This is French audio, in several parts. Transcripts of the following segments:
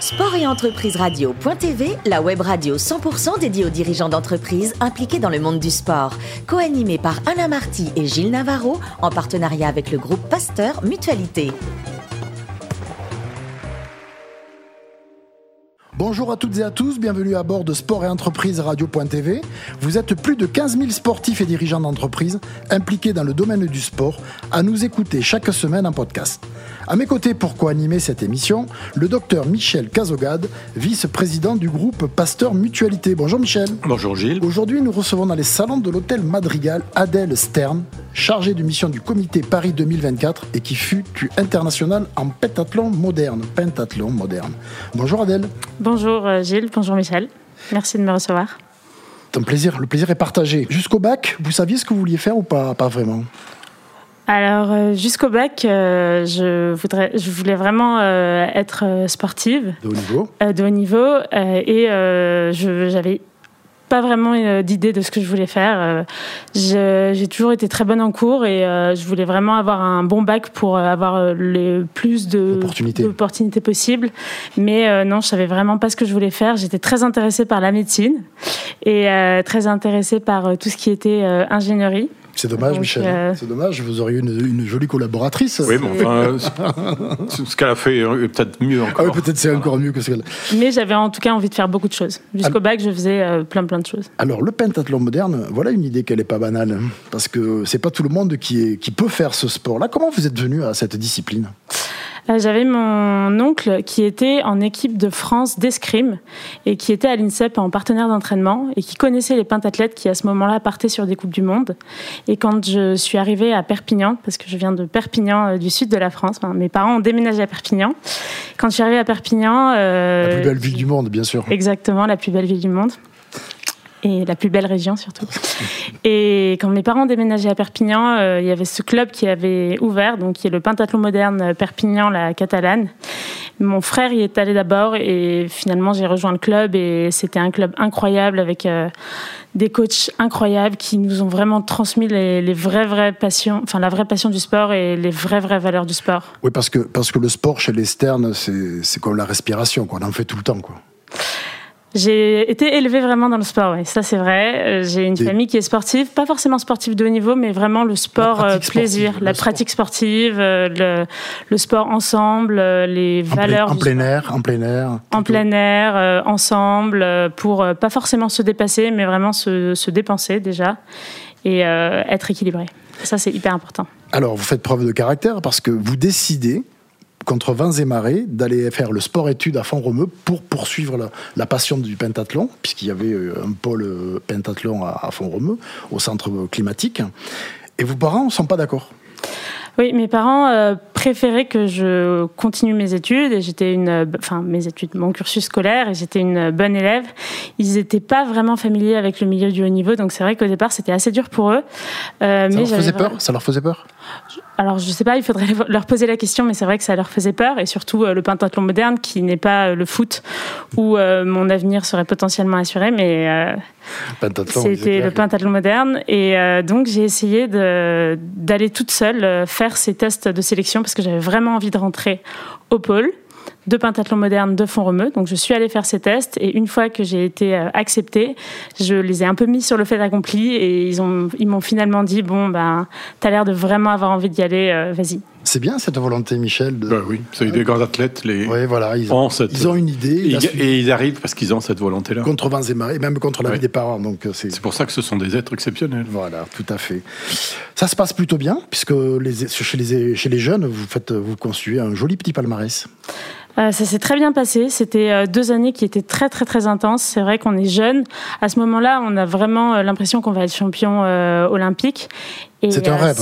Sport et entreprise radio.tv, la web radio 100% dédiée aux dirigeants d'entreprises impliqués dans le monde du sport. Co-animée par Alain Marty et Gilles Navarro, en partenariat avec le groupe Pasteur Mutualité. Bonjour à toutes et à tous, bienvenue à bord de Sport et Entreprise Radio.tv. Vous êtes plus de 15 000 sportifs et dirigeants d'entreprise impliqués dans le domaine du sport à nous écouter chaque semaine en podcast. À mes côtés pour co-animer cette émission, le docteur Michel Cazogade, vice-président du groupe Pasteur Mutualité. Bonjour Michel. Bonjour Gilles. Aujourd'hui, nous recevons dans les salons de l'hôtel Madrigal Adèle Stern, chargée de mission du comité Paris 2024 et qui fut international en pentathlon moderne. Pentathlon moderne. Bonjour Adèle. Bonjour euh, Gilles, bonjour Michel. Merci de me recevoir. Un plaisir, le plaisir est partagé. Jusqu'au bac, vous saviez ce que vous vouliez faire ou pas Pas vraiment? Alors euh, jusqu'au bac, euh, je voudrais, je voulais vraiment être sportive. De haut niveau. de haut niveau et j'avais pas vraiment euh, d'idée de ce que je voulais faire. Euh, j'ai toujours été très bonne en cours et euh, je voulais vraiment avoir un bon bac pour avoir le plus d'opportunités possibles. Mais non, je savais vraiment pas ce que je voulais faire. J'étais très intéressée par la médecine et très intéressée par tout ce qui était ingénierie. C'est dommage, Michel. Euh, c'est dommage, vous auriez une, une, jolie collaboratrice. Oui, mais enfin, ce qu'elle a fait est peut-être mieux ah encore. oui, peut-être c'est encore mieux que ce qu'elle Mais j'avais en tout cas envie de faire beaucoup de choses. Jusqu'au bac, je faisais euh, plein plein de choses. Alors, le pentathlon moderne, voilà une idée qu'elle n'est pas banale. Hein, parce que c'est pas tout le monde qui, est, qui peut faire ce sport-là. Comment vous êtes venu à cette discipline? euh, j'avais mon oncle qui était en équipe de France d'escrime et qui était à l'INSEP en partenaire d'entraînement et qui connaissait les pentathlètes qui à ce moment-là partaient sur des Coupes du Monde. Et quand je suis arrivée à Perpignan, parce que je viens de Perpignan euh, du sud de la France, mes parents ont déménagé à Perpignan. Quand je suis arrivée à Perpignan... Euh, la plus belle ville du monde, bien sûr. Exactement, la plus belle ville du monde et la plus belle région surtout. Et quand mes parents déménageaient à Perpignan, euh, il y avait ce club qui avait ouvert, donc qui est le pentathlon moderne Perpignan, la Catalane. Mon frère y est allé d'abord et finalement j'ai rejoint le club et c'était un club incroyable avec euh, des coachs incroyables qui nous ont vraiment transmis les, les, vraies vraies passions, enfin la vraie passion du sport et les vraies vraies valeurs du sport. Oui, parce que parce que le sport chez les Sternes, c'est comme la respiration, quoi. On en fait tout le temps, quoi. J'ai été élevée vraiment dans le sport, oui, ça c'est vrai. Euh, j'ai une famille qui est sportive, pas forcément sportive de haut niveau, mais vraiment le sport euh, plaisir, la pratique sportive, euh, le, le, sport ensemble, les valeurs. en plein air, en plein air. En plein air, ensemble, pour pas forcément se dépasser, mais vraiment se, se dépenser déjà et être équilibré. Ça c'est hyper important. Alors vous faites preuve de caractère parce que vous décidez contre vents et marées, d'aller faire le sport-études à Font-Romeu pour poursuivre la, passion du pentathlon, puisqu'il y avait euh, un pôle euh, pentathlon à, à Font-Romeu, au centre climatique. Et vos parents ne sont pas d'accord? Oui, mes parents euh, préféraient que je continue mes études et j'étais une, enfin mes études, mon cursus scolaire et j'étais une bonne élève. Ils n'étaient pas vraiment familiers avec le milieu du haut niveau, donc c'est vrai qu'au départ c'était assez dur pour eux. Euh, ça leur faisait peur Ça leur faisait peur alors je sais pas, il faudrait leur poser la question, mais c'est vrai que ça leur faisait peur, et surtout euh, le pentathlon moderne qui n'est pas euh, le foot où euh, mon avenir serait potentiellement assuré, mais c'était le pentathlon moderne, et donc j'ai essayé d'aller toute seule faire ces tests de sélection parce que j'avais vraiment envie de rentrer au pôle de pentathlon moderne de Font-Romeu. Donc je suis allée faire ces tests et une fois que j'ai été euh, acceptée, je les ai un peu mis sur le fait accompli et ils ont ils m'ont finalement dit bon ben t'as l'air de vraiment avoir envie d'y aller, euh, vas-y. C'est bien cette volonté, Michel. De... Bah oui, c'est des grands athlètes. Les... Oui, voilà, ils ont, ils ont une idée. Et, ils arrivent parce qu'ils ont cette volonté-là. Contre vents et marées, même contre la vie des parents. Donc euh, c'est pour ça que ce sont des êtres exceptionnels. Voilà, tout à fait. Ça se passe plutôt bien, puisque les, chez, les, chez les jeunes, vous, faites, vous construisez un joli petit palmarès. Euh, ça s'est très bien passé. C'était euh, deux années qui étaient très très très intenses. C'est vrai qu'on est jeune. À ce moment-là, on a vraiment euh, l'impression qu'on va être champion olympique. C'est un rêve.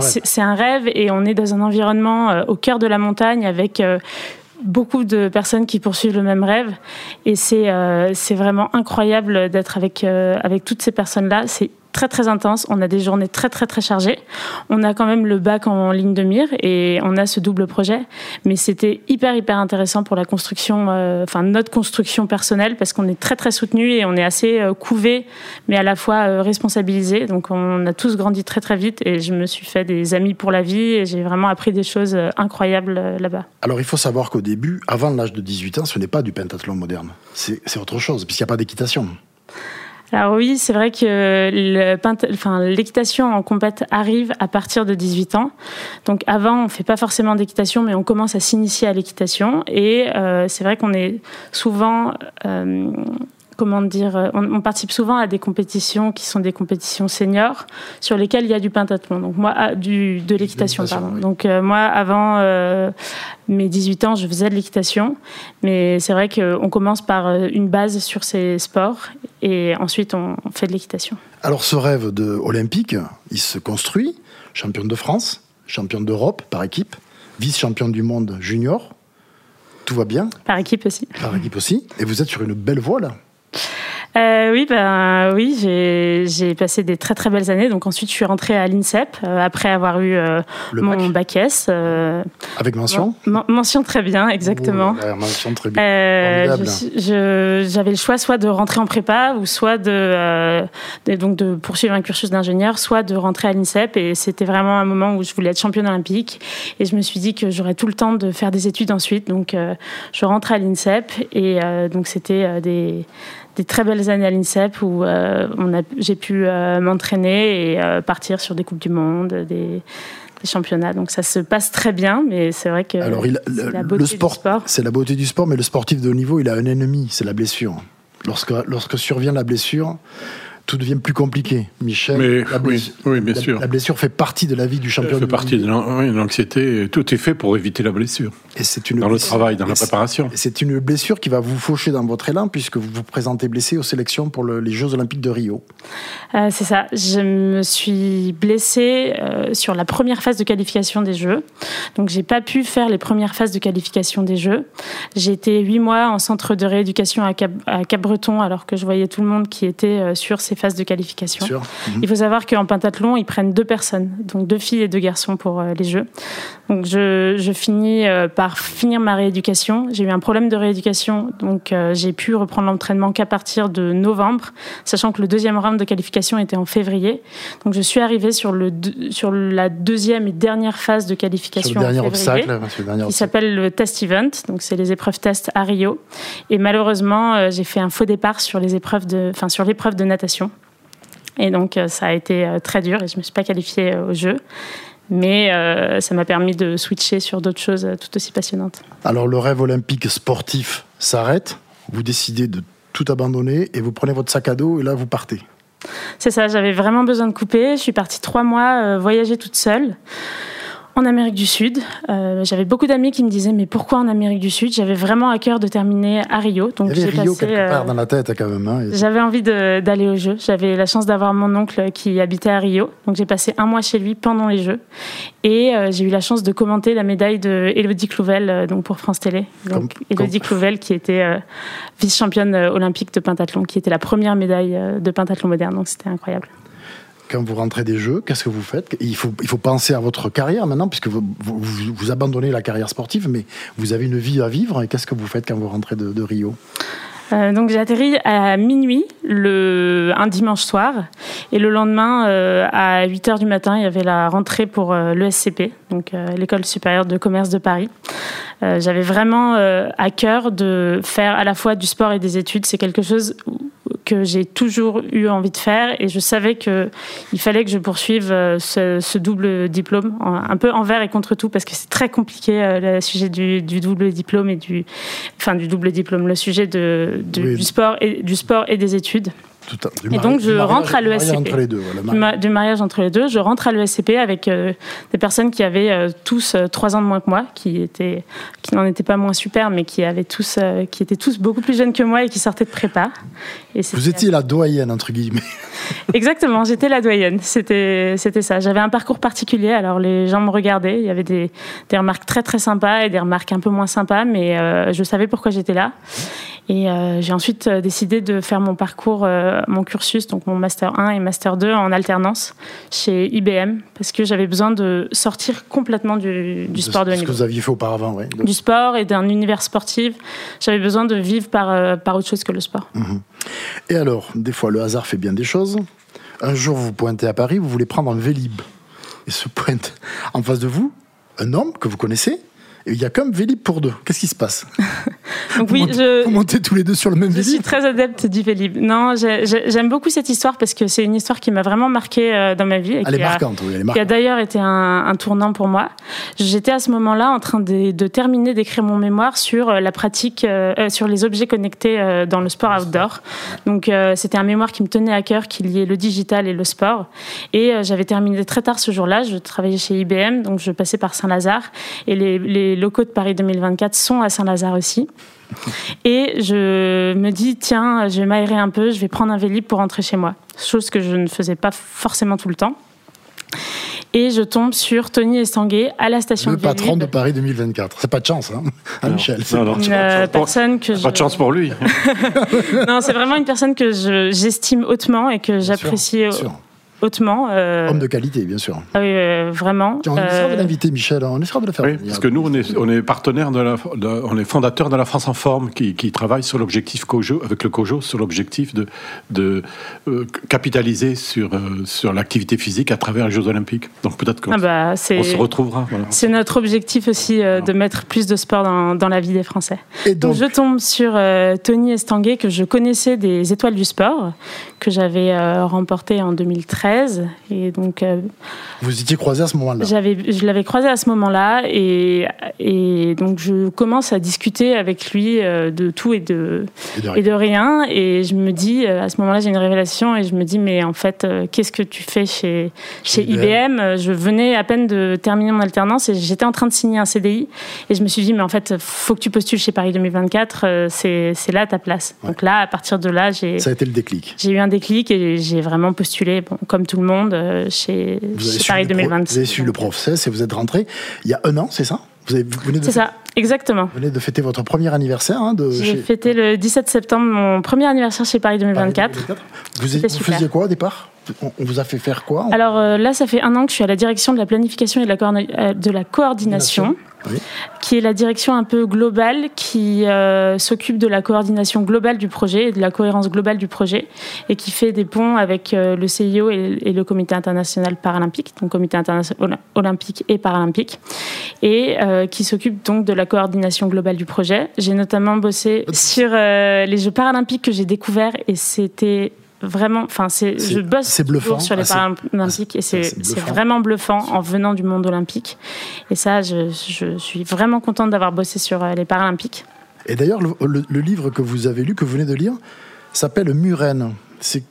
C'est un rêve et on est dans un environnement au cœur de la montagne avec beaucoup de personnes qui poursuivent le même rêve et c'est c'est vraiment incroyable d'être avec avec toutes ces personnes là c'est très très intense. On a des journées très très très chargées. On a quand même le bac en ligne de mire et on a ce double projet. Mais c'était hyper hyper intéressant pour la construction, euh, enfin notre construction personnelle parce qu'on est très très soutenu et on est assez euh, couvé, mais à la fois euh, responsabilisé. Donc on a tous grandi très très vite et je me suis fait des amis pour la vie et j'ai vraiment appris des choses incroyables là-bas. Alors il faut savoir qu'au début, avant l'âge de 18 ans, ce n'est pas du pentathlon moderne. C'est autre chose puisqu'il n'y a pas d'équitation. Alors oui, c'est vrai que l'équitation en compète arrive à partir de 18 ans. Donc avant, on fait pas forcément d'équitation, mais on commence à s'initier à l'équitation. Et euh, c'est vrai qu'on est souvent euh, comment dire, euh, on, participe souvent à des compétitions qui sont des compétitions seniors sur lesquelles il y a du pentathlon. Donc moi, ah, du, de l'équitation, pardon. Donc euh, moi, avant euh, mes 18 ans, je faisais de l'équitation, mais c'est vrai qu'on commence par une base sur ces sports et ensuite on, fait de l'équitation. Alors ce rêve de olympique, il se construit, championne de France, championne d'Europe par équipe, vice-championne du monde junior. Tout va bien? Par équipe aussi. Par équipe aussi. Et vous êtes sur une belle voie là euh, oui, ben oui, j'ai passé des très très belles années. Donc ensuite, je suis rentrée à l'INSEP euh, après avoir eu euh, mon bac, S. Avec mention. mention très bien, exactement. mention très bien. J'avais le choix soit de rentrer en prépa ou soit de, donc de poursuivre un cursus d'ingénieur, soit de rentrer à l'INSEP. Et c'était vraiment un moment où je voulais être championne olympique. Et je me suis dit que j'aurais tout le temps de faire des études ensuite. Donc je rentre à l'INSEP et donc c'était des des très belles années à l'INSEP où euh, j'ai pu euh, m'entraîner et euh, partir sur des Coupes du Monde, des, championnats. Donc ça se passe très bien, mais c'est vrai que c'est la beauté le sport, du sport. C'est la beauté du sport, mais le sportif de haut niveau, il a un ennemi, c'est la blessure. Lorsque, lorsque survient la blessure, tout devient plus compliqué. Michel, la, blessure, oui, bien sûr. la blessure fait partie de la vie du champion. Elle fait partie de l'anxiété. Tout est fait pour éviter la blessure. Et c'est une dans le travail, dans la préparation. C'est une blessure qui va vous faucher dans votre élan puisque vous vous présentez blessé aux sélections pour les Jeux Olympiques de Rio. Euh, c'est ça. Je me suis blessée euh, sur la première phase de qualification des Jeux. Donc j'ai pas pu faire les premières phases de qualification des Jeux. J'ai été huit mois en centre de rééducation à Cap-Breton alors que je voyais tout le monde qui était euh, sur ces phases de qualification. Mhm. Il faut savoir qu'en pentathlon, ils prennent deux personnes, donc deux filles et deux garçons pour euh, les Jeux. Donc je, je finis euh, par finir ma rééducation. J'ai eu un problème de rééducation, donc euh, j'ai pu reprendre l'entraînement qu'à partir de novembre, sachant que le deuxième round de qualification était en février. Donc je suis arrivée sur, le, sur la deuxième et dernière phase de qualification le dernier en février, obstacle, qui s'appelle le test event. Donc c'est les épreuves test à Rio. Et malheureusement, j'ai fait un faux départ sur les épreuves de, enfin sur l'épreuve de natation. Et donc, euh, ça a été euh, très dur et je ne me suis pas qualifiée euh, au jeu. Mais ça m'a permis de switcher sur d'autres choses tout aussi passionnantes. Alors, le rêve olympique sportif s'arrête. Vous décidez de tout abandonner et vous prenez votre sac à dos et là, vous partez. C'est ça, j'avais vraiment besoin de couper. Je suis partie trois mois voyager toute seule en Amérique du Sud. Euh, j'avais beaucoup d'amis qui me disaient mais pourquoi en Amérique du Sud? J'avais vraiment à cœur de terminer à Rio. Donc j'ai Rio quelque part euh, dans la tête quand même. Hein, j'avais envie d'aller aux Jeux. J'avais la chance d'avoir mon oncle qui habitait à Rio, donc j'ai passé un mois chez lui pendant les Jeux et euh, j'ai eu la chance de commenter la médaille de Elodie Clouvel donc pour France Télé. Donc Elodie Clouvel qui était vice-championne olympique de pentathlon, qui était la première médaille de pentathlon moderne. Donc c'était incroyable quand vous rentrez des jeux, qu'est-ce que vous faites? Il faut, il faut penser à votre carrière maintenant, puisque vous, vous, abandonnez la carrière sportive, mais vous avez une vie à vivre. Et qu'est-ce que vous faites quand vous rentrez de, Rio? Euh, donc j'ai à minuit le, un dimanche soir et le lendemain euh, à 8 h du matin il y avait la rentrée pour euh, l'ESCP, donc l'école supérieure de commerce de Paris. J'avais vraiment à cœur de faire à la fois du sport et des études. C'est quelque chose que j'ai toujours eu envie de faire. Et je savais que il fallait que je poursuive euh, ce, double diplôme un peu envers et contre tout parce que c'est très compliqué euh, le sujet du, double diplôme et du enfin du double diplôme le sujet de, du sport et du sport et des études et donc je rentre à l'ESCP. Du, mariage entre les deux, je rentre à l'ESCP avec euh, des personnes qui avaient euh, tous euh, trois ans de moins que moi, qui étaient, qui n'en étaient pas moins super, mais qui avaient tous, qui étaient tous beaucoup plus jeunes que moi et qui sortaient de prépa. Et Vous étiez la doyenne entre guillemets. Exactement, j'étais la doyenne. C'était, c'était ça. J'avais un parcours particulier, alors les gens me regardaient. Il y avait des, des remarques très très sympas et des remarques un peu moins sympas, mais je savais pourquoi j'étais là. Et euh, j'ai ensuite euh, décidé de faire mon parcours, mon cursus, donc mon master 1 et master 2 en alternance chez IBM, parce que j'avais besoin de sortir complètement du, sport de haut niveau. Ce que vous aviez fait auparavant, oui. Du sport et d'un univers sportif. J'avais besoin de vivre par, par autre chose que le sport. Mhm. Et alors, des fois, le hasard fait bien des choses. Un jour, vous pointez à Paris, vous voulez prendre un Vélib. Et se pointe en face de vous un homme que vous connaissez, il y a comme Vélib pour deux. Qu'est-ce qui se passe? Donc oui, je, vous montez tous les deux sur le même Je suis très adepte du Vélib. Non, j'aime beaucoup cette histoire parce que c'est une histoire qui m'a vraiment marqué euh, dans ma vie. Et elle, est marquante, oui, elle est marquante. Qui a d'ailleurs été un, tournant pour moi. J'étais à ce moment-là en train de, terminer d'écrire mon mémoire sur euh, la pratique, euh, sur les objets connectés dans le sport outdoor. Donc c'était un mémoire qui me tenait à cœur, qui liait le digital et le sport. Et j'avais terminé très tard ce jour-là. Je travaillais chez IBM, donc je passais par Saint-Lazare et les locaux de Paris 2024 sont à Saint-Lazare aussi. Et je me dis, tiens, je vais m'aérer un peu, je vais prendre un vélib pour rentrer chez moi. Chose que je ne faisais pas forcément tout le temps. Et je tombe sur Tony Estanguet à la station Le patron de Paris 2024. C'est pas de chance, hein, Michel. Non, non, une personne que Pas de chance pour lui. non, c'est vraiment une personne que j'estime hautement et que j'apprécie hautement. Euh, Homme de qualité, bien sûr. Ah oui, euh, vraiment. on essaiera de euh, l'inviter, Michel. On essaiera de le faire. Oui, parce que nous, on est, on est partenaire de la, on est fondateur de la France en forme, qui, qui travaille sur l'objectif COJO, avec le COJO, sur l'objectif de, de capitaliser sur, sur l'activité physique à travers les Jeux Olympiques. Donc peut-être qu'on ah bah, se retrouvera. C'est notre objectif aussi de mettre plus de sport dans, dans la vie des Français. Et donc, je tombe sur Tony Estanguet, que je connaissais des Étoiles du Sport, que j'avais remporté en 2013 et donc, euh, Vous étiez croisé à ce moment-là Je l'avais croisé à ce moment-là. Et, et donc, je commence à discuter avec lui euh, de tout et de, et de, rien. Et je me dis, euh, à ce moment-là, j'ai une révélation. Et je me dis, mais en fait, qu'est-ce que tu fais chez, chez IBM, Je venais à peine de terminer mon alternance et j'étais en train de signer un CDI. Et je me suis dit, mais en fait, faut que tu postules chez Paris 2024. c'est là ta place. Donc là, à partir de là, j'ai. Ça a été le déclic. J'ai eu un déclic et j'ai vraiment postulé. Bon, comme tout le monde euh, chez, Paris 2026. Vous avez suivi le process et vous êtes rentré il y a un an, c'est ça? Vous, avez, C'est ça, exactement. Vous venez de fêter votre premier anniversaire. Hein, J'ai fêté le 17 septembre mon premier anniversaire chez Paris 2024. Vous, vous faisiez quoi au départ? On vous a fait faire quoi? Alors euh, là, ça fait un an que je suis à la direction de la planification et de la, euh, de la coordination, qui est la direction un peu globale qui euh, s'occupe de la coordination globale du projet et de la cohérence globale du projet et qui fait des ponts avec le CIO et, le Comité international paralympique, donc Comité international olympique et paralympique, et qui s'occupe donc de la coordination globale du projet. J'ai notamment bossé sur les Jeux paralympiques que j'ai découverts et c'était vraiment, enfin, c'est, je bosse bluffant, sur les ah, Paralympiques et c'est, vraiment bluffant en venant du monde olympique. Et ça, je, je suis vraiment contente d'avoir bossé sur euh, les Paralympiques. Et d'ailleurs, le, livre que vous avez lu, que vous venez de lire, s'appelle Muren.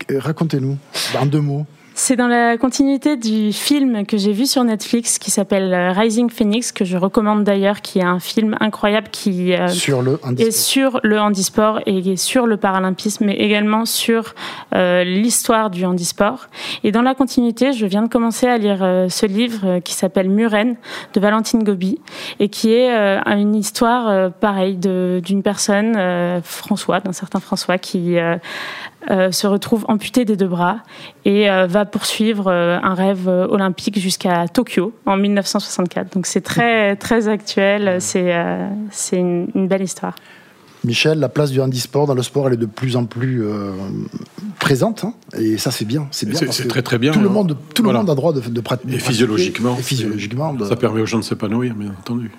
Racontez-nous, en deux mots. C'est dans la continuité du film que j'ai vu sur Netflix qui s'appelle euh, Rising Phoenix, que je recommande d'ailleurs, qui est un film incroyable qui euh, sur le est sur le handisport et sur le paralympisme, mais également sur euh, l'histoire du handisport. Et dans la continuité, je viens de commencer à lire ce livre qui s'appelle Muren de Valentine Gobi et qui est une histoire pareille d'une personne, François, d'un certain François, qui se retrouve amputé des deux bras et va poursuivre euh, un rêve euh, olympique jusqu'à Tokyo en 1964. Donc c'est très, très actuel, c'est euh, c'est une, belle histoire. Michel, la place du handisport dans le sport, elle est de plus en plus présente, hein. et ça c'est bien. C'est bien. C'est très très bien. Tout le monde, tout le monde a droit de, de, pratiquer. Et physiologiquement, et physiologiquement, ça permet aux gens de s'épanouir, bien entendu.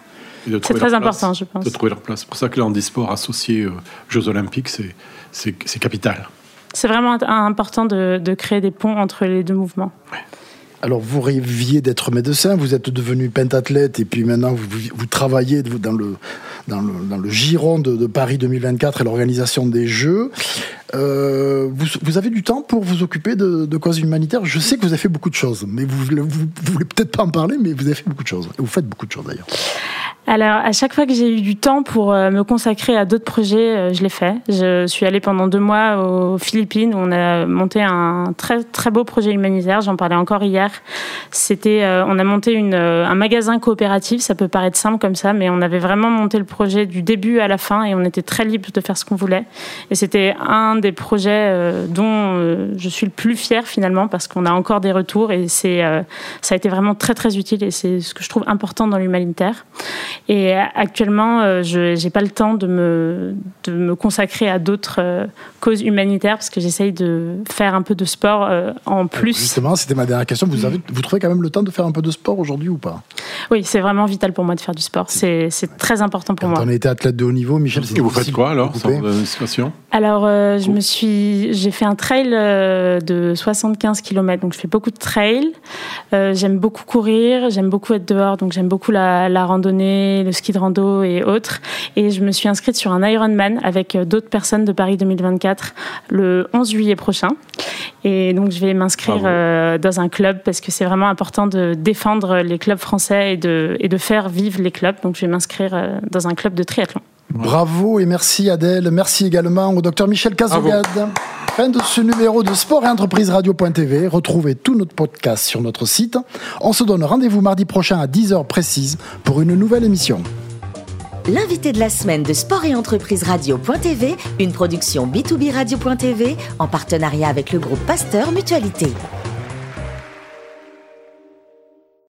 C'est très important, je pense. De trouver leur place. C'est pour ça que le handisport associé aux Jeux Olympiques, c'est capital. C'est vraiment important de, créer des ponts entre les deux mouvements. Alors, vous rêviez d'être médecin, vous êtes devenu pentathlète et puis maintenant vous, travaillez dans le, dans le, giron de, Paris 2024 et l'organisation des Jeux. Euh, vous, avez du temps pour vous occuper de, causes humanitaires? Je sais que vous avez fait beaucoup de choses, mais vous, vous, vous voulez peut-être pas en parler, mais vous avez fait beaucoup de choses. Vous faites beaucoup de choses d'ailleurs. Alors, à chaque fois que j'ai eu du temps pour euh, me consacrer à d'autres projets, euh, je l'ai fait. Je suis allée pendant deux mois aux Philippines où on a monté un très très beau projet humanitaire. J'en parlais encore hier. C'était, on a monté une, un magasin coopératif. Ça peut paraître simple comme ça, mais on avait vraiment monté le projet du début à la fin et on était très libre de faire ce qu'on voulait. Et c'était un des projets dont je suis le plus fier finalement parce qu'on a encore des retours et c'est, ça a été vraiment très très utile et c'est ce que je trouve important dans l'humanitaire. Et actuellement, euh, je n'ai pas le temps de me, de me consacrer à d'autres euh, causes humanitaires parce que j'essaye de faire un peu de sport euh, en plus. Justement, c'était ma dernière question. Vous, avez, vous trouvez quand même le temps de faire un peu de sport aujourd'hui ou pas? Oui, c'est vraiment vital pour moi de faire du sport. C'est très important pour Quand moi. On a été athlète de haut niveau, Michel. Et vous faites quoi alors sans Alors, je me suis, j'ai fait un trail de 75 km, donc je fais beaucoup de trail. j'aime beaucoup courir, j'aime beaucoup être dehors, donc j'aime beaucoup la, la randonnée le ski de rando et autres. Et je me suis inscrite sur un Ironman avec euh, d'autres personnes de Paris 2024 le 11 juillet prochain. Et donc, je vais m'inscrire euh, dans un club parce que c'est vraiment important de défendre les clubs français et de, et de faire vivre les clubs. Donc, je vais m'inscrire euh, dans un club de triathlon. Bravo et merci Adèle. Merci également au docteur Michel Cazogade. Fin de ce numéro de Sport et Entreprise Radio.tv. Retrouvez tout notre podcast sur notre site. On se donne rendez-vous mardi prochain à 10h précise pour une nouvelle émission. L'invité de la semaine de Sport et Entreprise Radio.tv, une production B2B Radio.tv en partenariat avec le groupe Pasteur Mutualité.